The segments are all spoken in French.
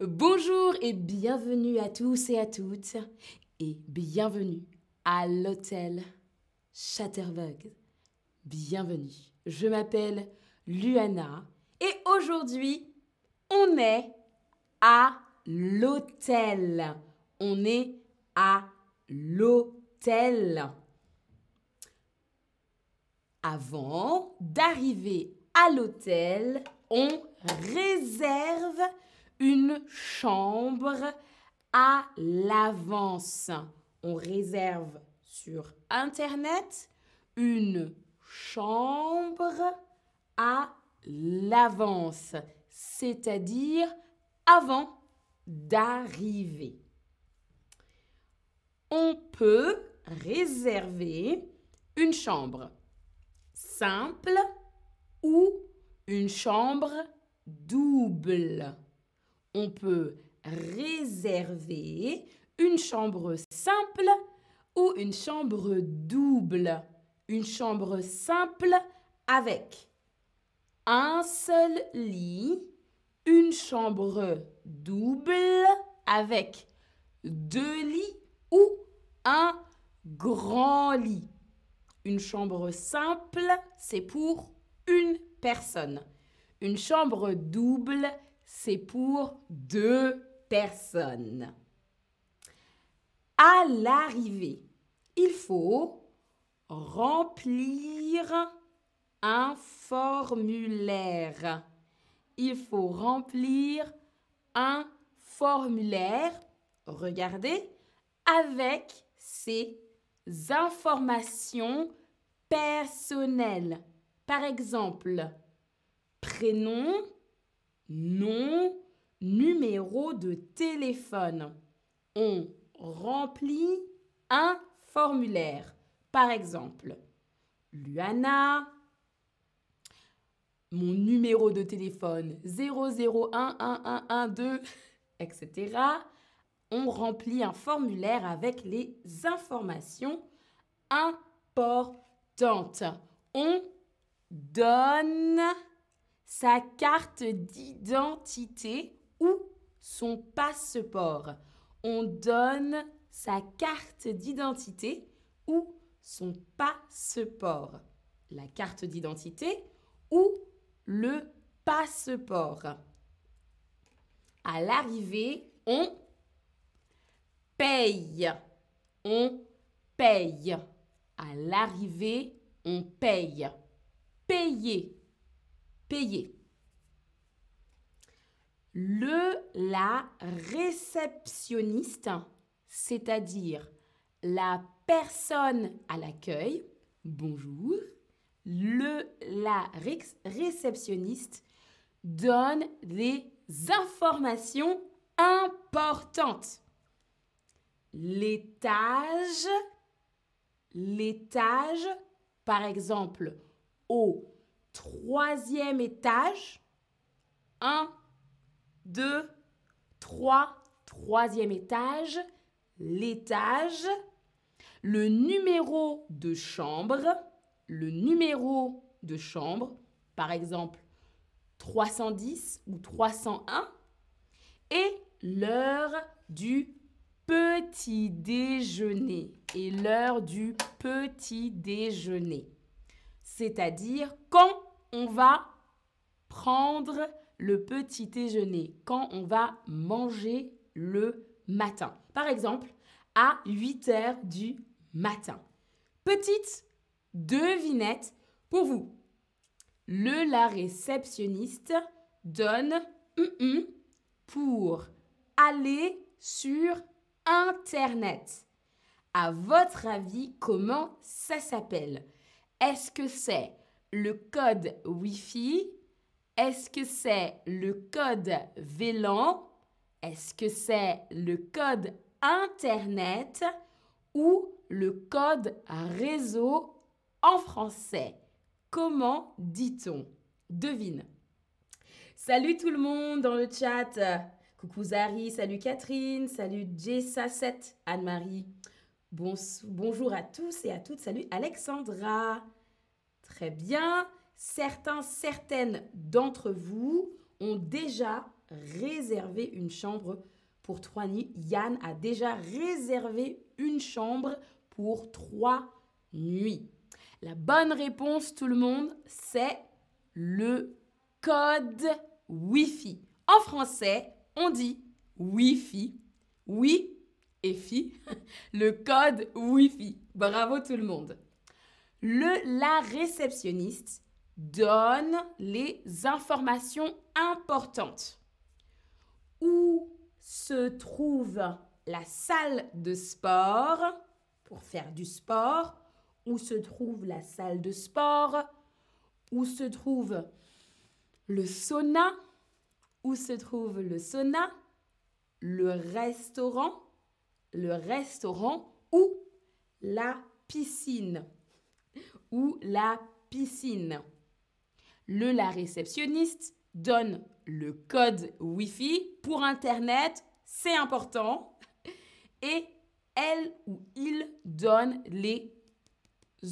Bonjour et bienvenue à tous et à toutes et bienvenue à l'hôtel Chatterbug. Bienvenue. Je m'appelle Luana et aujourd'hui, on est à l'hôtel. On est à l'hôtel. Avant d'arriver à l'hôtel, on réserve une chambre à l'avance. On réserve sur Internet une chambre à l'avance, c'est-à-dire avant d'arriver. On peut réserver une chambre simple ou une chambre double. On peut réserver une chambre simple ou une chambre double. Une chambre simple avec un seul lit, une chambre double avec deux lits ou un grand lit. Une chambre simple, c'est pour une personne. Une chambre double, c'est pour deux personnes. À l'arrivée, il faut remplir un formulaire. Il faut remplir un formulaire, regardez, avec ces informations personnelles. Par exemple, prénom, nom, numéro de téléphone. On remplit un formulaire. Par exemple, Luana, mon numéro de téléphone 0011112, etc on remplit un formulaire avec les informations importantes. On donne sa carte d'identité ou son passeport. On donne sa carte d'identité ou son passeport. La carte d'identité ou le passeport. À l'arrivée, on paye. On paye. À l'arrivée, on paye. Payer. Le, la réceptionniste, c'est-à-dire la personne à l'accueil, bonjour, le, la réceptionniste donne des informations importantes. L'étage, l'étage, par exemple, au troisième étage, un, deux, trois, troisième étage, l'étage, le numéro de chambre, le numéro de chambre, par exemple 310 ou 301, et l'heure du petit déjeuner. Et l'heure du petit déjeuner. C'est-à-dire quand on va prendre le petit déjeuner, quand on va manger le matin. Par exemple, à 8 heures du matin. Petite devinette pour vous. Le la réceptionniste donne pour aller sur Internet. À votre avis, comment ça s'appelle? Est-ce que c'est le code Wi-Fi? Est-ce que c'est le code VLAN Est-ce que c'est le code Internet? Ou le code réseau en français? Comment dit-on? Devine. Salut tout le monde dans le chat. Coucou Zari, salut Catherine, salut Jessa7, Anne-Marie. Bonjour à tous et à toutes, salut Alexandra. Très bien, certains, certaines d'entre vous ont déjà réservé une chambre pour trois nuits. Yann a déjà réservé une chambre pour trois nuits. La bonne réponse, tout le monde, c'est le code Wi-Fi. En français, on dit Wi-Fi. Oui et fi. Le code Wi-Fi. Bravo tout le monde. Le, la réceptionniste donne les informations importantes. Où se trouve la salle de sport pour faire du sport? Où se trouve la salle de sport? Où se trouve le sauna? Où se trouve le sauna? Le restaurant? Le restaurant ou la piscine Ou la piscine le la réceptionniste donne le code Wi-Fi pour Internet, c'est important. Et elle ou il donne les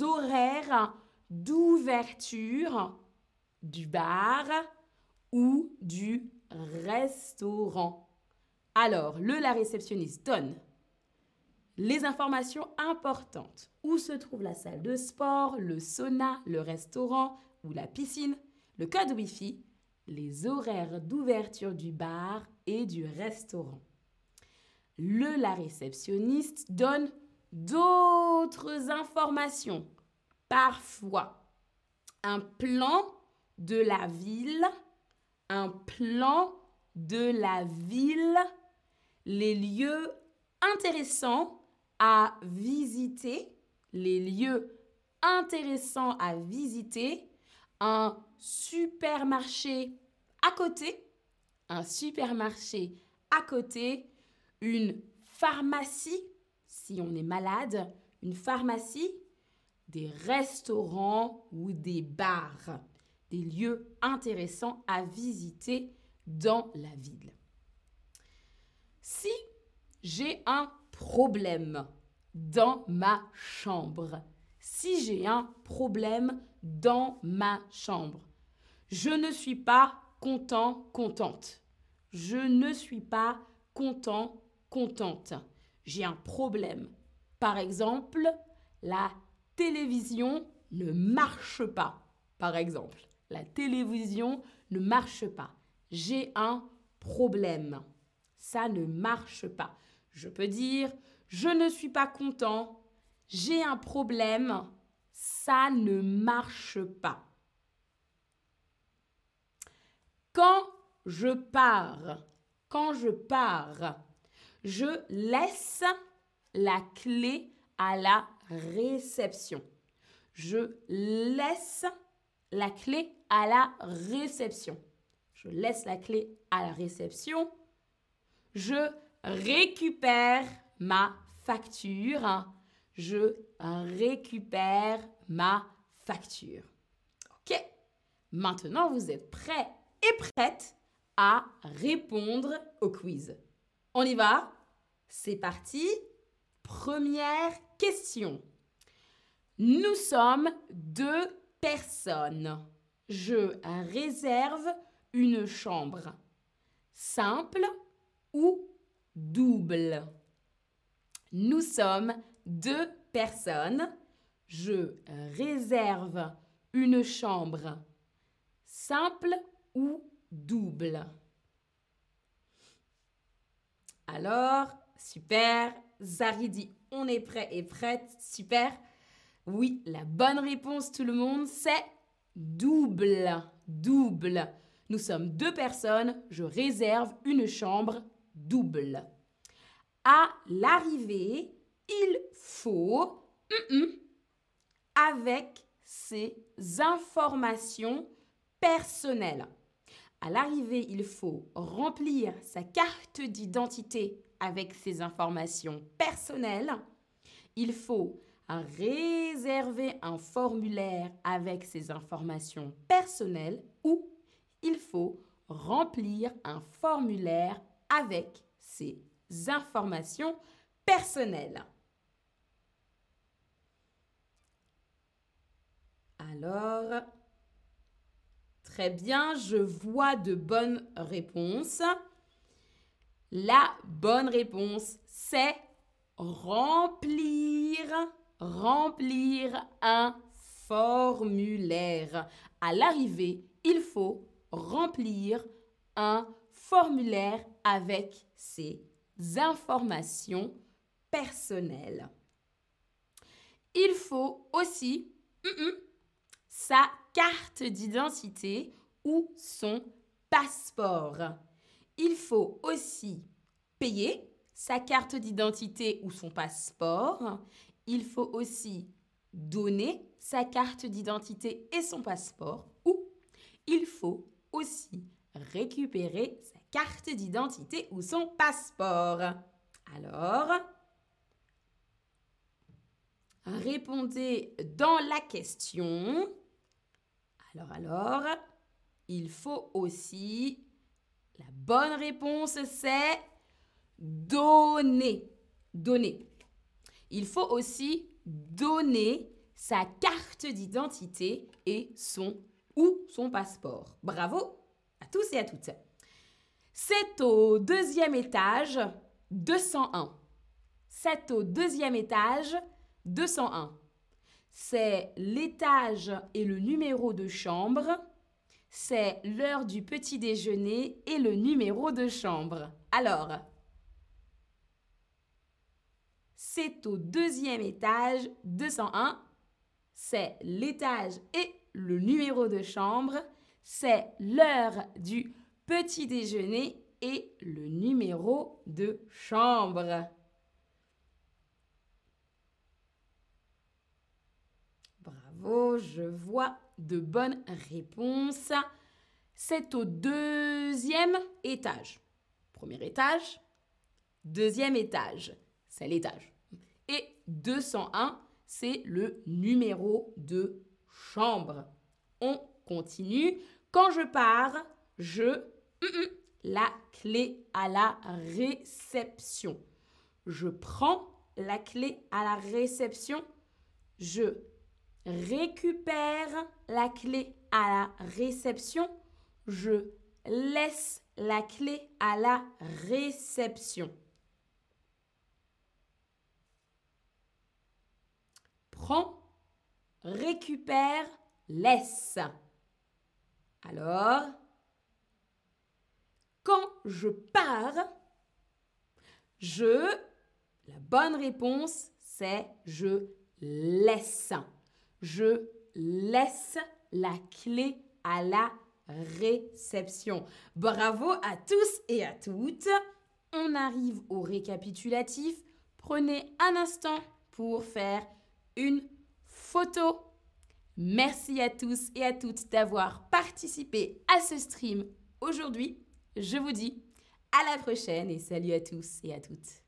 horaires d'ouverture du bar ou du restaurant. Alors, le la réceptionniste donne les informations importantes. Où se trouve la salle de sport, le sauna, le restaurant, ou la piscine, le code Wi-Fi, les horaires d'ouverture du bar et du restaurant. Le la réceptionniste donne d'autres informations, parfois un plan de la ville, un plan de la ville, les lieux intéressants à visiter, les lieux intéressants à visiter un supermarché à côté, un supermarché à côté, une pharmacie si on est malade, une pharmacie, des restaurants ou des bars, des lieux intéressants à visiter dans la ville. Si j'ai un problème dans ma chambre, si j'ai un problème dans ma chambre. Je ne suis pas content, contente. Je ne suis pas content, contente. J'ai un problème. Par exemple, la télévision ne marche pas. Par exemple, la télévision ne marche pas. J'ai un problème. Ça ne marche pas. Je peux dire, je ne suis pas content. J'ai un problème ça ne marche pas. Quand je pars, quand je pars, je laisse la clé à la réception. Je laisse la clé à la réception. Je laisse la clé à la réception. Je récupère ma facture je récupère ma facture. OK Maintenant, vous êtes prêts et prêtes à répondre au quiz. On y va C'est parti. Première question. Nous sommes deux personnes. Je réserve une chambre. Simple ou double Nous sommes deux personnes, je réserve une chambre simple ou double. Alors, super. Zari dit on est prêt et prête. Super. Oui, la bonne réponse tout le monde, c'est double. Double. Nous sommes deux personnes, je réserve une chambre double. À l'arrivée, il faut avec ses informations personnelles. À l'arrivée, il faut remplir sa carte d'identité avec ses informations personnelles. Il faut réserver un formulaire avec ses informations personnelles ou il faut remplir un formulaire avec ses informations personnelles. Alors, Très bien, je vois de bonnes réponses. La bonne réponse, c'est remplir, remplir un formulaire. À l'arrivée, il faut remplir un formulaire avec ses informations personnelles. Il faut aussi sa carte d'identité ou son passeport. Il faut aussi payer sa carte d'identité ou son passeport. Il faut aussi donner sa carte d'identité et son passeport ou il faut aussi récupérer sa carte d'identité ou son passeport. Alors, répondez dans la question. Alors, alors, il faut aussi... La bonne réponse, c'est donner. Donner. Il faut aussi donner sa carte d'identité et son ou son passeport. Bravo à tous et à toutes. C'est au deuxième étage 201. C'est au deuxième étage 201. C'est l'étage et le numéro de chambre. C'est l'heure du petit déjeuner et le numéro de chambre. Alors, c'est au deuxième étage 201. C'est l'étage et le numéro de chambre. C'est l'heure du petit déjeuner et le numéro de chambre. Bravo, je vois de bonnes réponses. C'est au deuxième étage. Premier étage, deuxième étage, c'est l'étage. Et 201, c'est le numéro de chambre. On continue. Quand je pars, je la clé à la réception. Je prends la clé à la réception. Je récupère la clé à la réception. Je laisse la clé à la réception. Prends, récupère, laisse. Alors, quand je pars, je, la bonne réponse, c'est je laisse je laisse la clé à la réception. Bravo à tous et à toutes. On arrive au récapitulatif. Prenez un instant pour faire une photo. Merci à tous et à toutes d'avoir participé à ce stream aujourd'hui. Je vous dis à la prochaine et salut à tous et à toutes.